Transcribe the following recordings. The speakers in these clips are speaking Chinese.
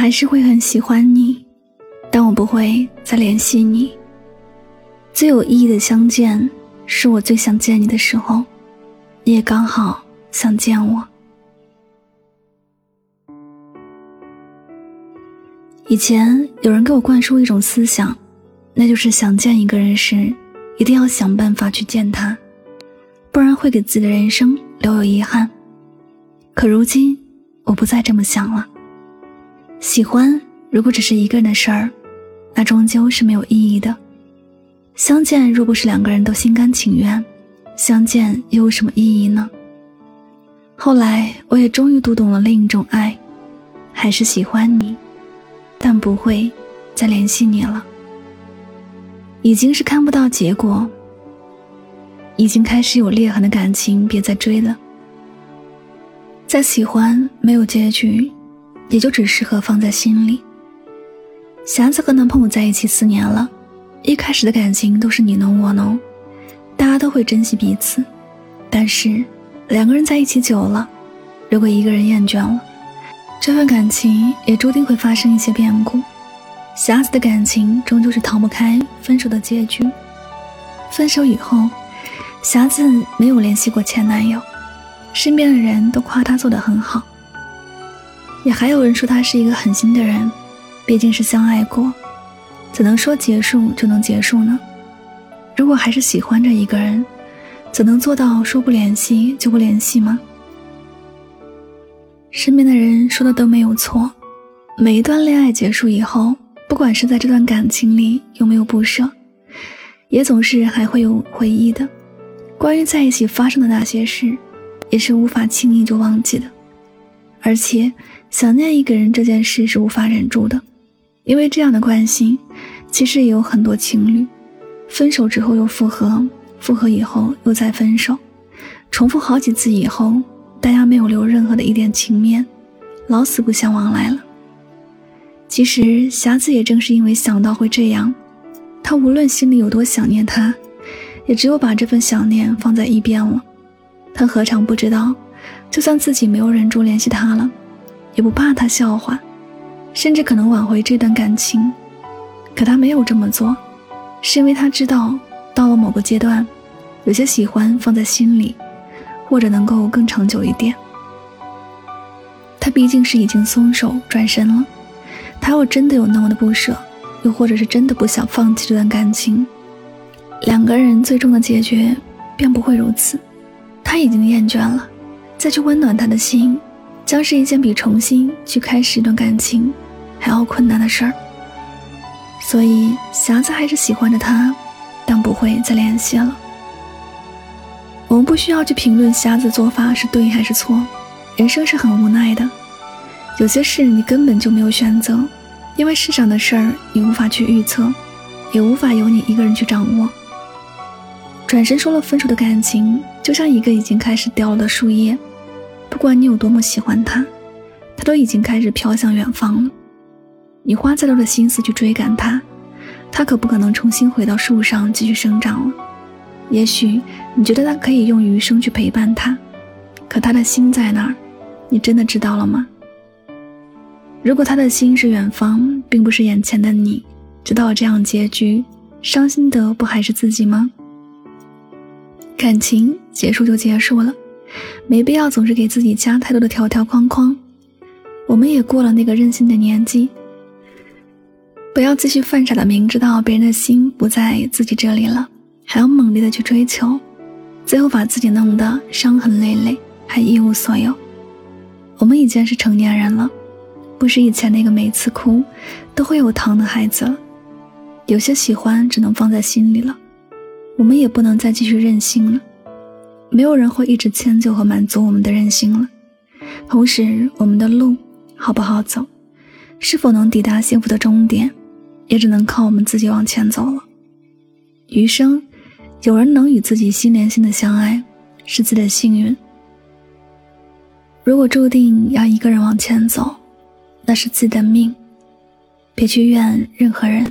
还是会很喜欢你，但我不会再联系你。最有意义的相见，是我最想见你的时候，你也刚好想见我。以前有人给我灌输一种思想，那就是想见一个人时，一定要想办法去见他，不然会给自己的人生留有遗憾。可如今，我不再这么想了。喜欢如果只是一个人的事儿，那终究是没有意义的。相见若不是两个人都心甘情愿，相见又有什么意义呢？后来，我也终于读懂了另一种爱，还是喜欢你。但不会再联系你了，已经是看不到结果，已经开始有裂痕的感情，别再追了。再喜欢没有结局，也就只适合放在心里。霞子和男朋友在一起四年了，一开始的感情都是你侬我侬，大家都会珍惜彼此。但是两个人在一起久了，如果一个人厌倦了。这份感情也注定会发生一些变故，霞子的感情终究是逃不开分手的结局。分手以后，霞子没有联系过前男友，身边的人都夸她做得很好，也还有人说他是一个狠心的人。毕竟是相爱过，怎能说结束就能结束呢？如果还是喜欢着一个人，怎能做到说不联系就不联系吗？身边的人说的都没有错，每一段恋爱结束以后，不管是在这段感情里有没有不舍，也总是还会有回忆的。关于在一起发生的那些事，也是无法轻易就忘记的。而且，想念一个人这件事是无法忍住的，因为这样的关系，其实也有很多情侣，分手之后又复合，复合以后又再分手，重复好几次以后。大家没有留任何的一点情面，老死不相往来了。其实霞子也正是因为想到会这样，她无论心里有多想念他，也只有把这份想念放在一边了。她何尝不知道，就算自己没有忍住联系他了，也不怕他笑话，甚至可能挽回这段感情。可他没有这么做，是因为他知道，到了某个阶段，有些喜欢放在心里。或者能够更长久一点。他毕竟是已经松手转身了，他若真的有那么的不舍，又或者是真的不想放弃这段感情，两个人最终的结局便不会如此。他已经厌倦了，再去温暖他的心，将是一件比重新去开始一段感情还要困难的事儿。所以霞子还是喜欢着他，但不会再联系了。我们不需要去评论瞎子做法是对还是错，人生是很无奈的，有些事你根本就没有选择，因为世上的事儿你无法去预测，也无法由你一个人去掌握。转身说了分手的感情，就像一个已经开始掉了的树叶，不管你有多么喜欢他，他都已经开始飘向远方了。你花再多的心思去追赶他，他可不可能重新回到树上继续生长了。也许你觉得他可以用余生去陪伴他，可他的心在哪儿？你真的知道了吗？如果他的心是远方，并不是眼前的你，知道这样结局，伤心的不还是自己吗？感情结束就结束了，没必要总是给自己加太多的条条框框。我们也过了那个任性的年纪，不要继续犯傻的明知道别人的心不在自己这里了。还要猛烈的去追求，最后把自己弄得伤痕累累，还一无所有。我们已经是成年人了，不是以前那个每次哭都会有糖的孩子。有些喜欢只能放在心里了，我们也不能再继续任性了。没有人会一直迁就和满足我们的任性了。同时，我们的路好不好走，是否能抵达幸福的终点，也只能靠我们自己往前走了。余生。有人能与自己心连心的相爱，是自己的幸运。如果注定要一个人往前走，那是自己的命，别去怨任何人。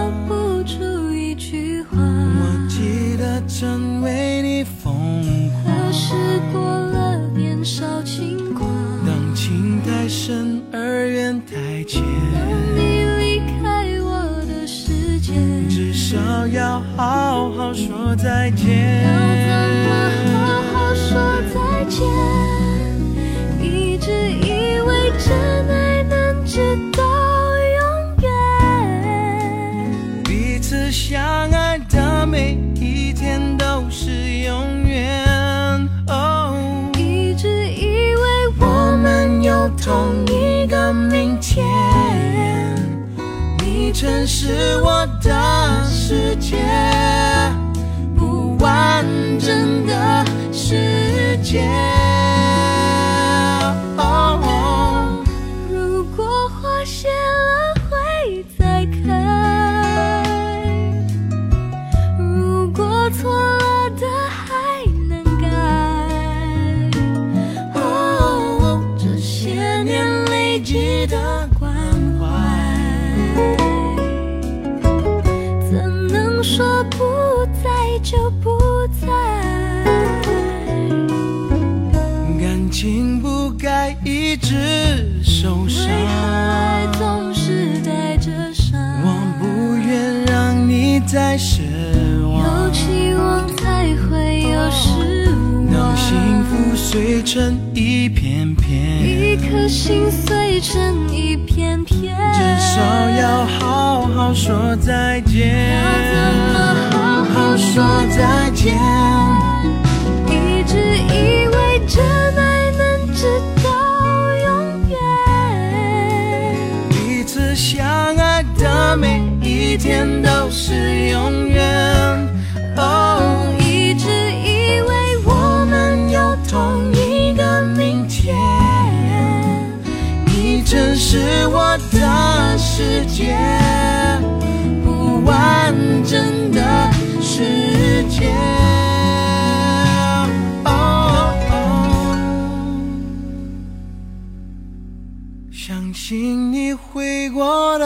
曾为你疯狂，可是过了年少轻狂。当情太深而缘太浅，当你离开我的世界，至少要好好说再见。要怎么好好说再见？一直以为真爱能直到永远，彼此相爱的每一天。同一个明天，你曾是我的世界，情不该一直受伤，为何总是带着伤？我不愿让你再失望，有期望才会有失望。当幸福碎成一片片，一颗心碎成一片片，至少要好好说再见。要怎么好好说？再见。每一天都是永远。哦，一直以为我们有同一个明天，你曾是我的世界，不完整的。世界，哦相信你会过得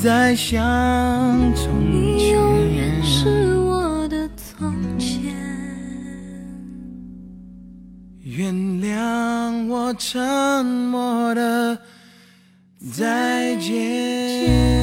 再像从前，你永远是我的从前。原谅我沉默的再见。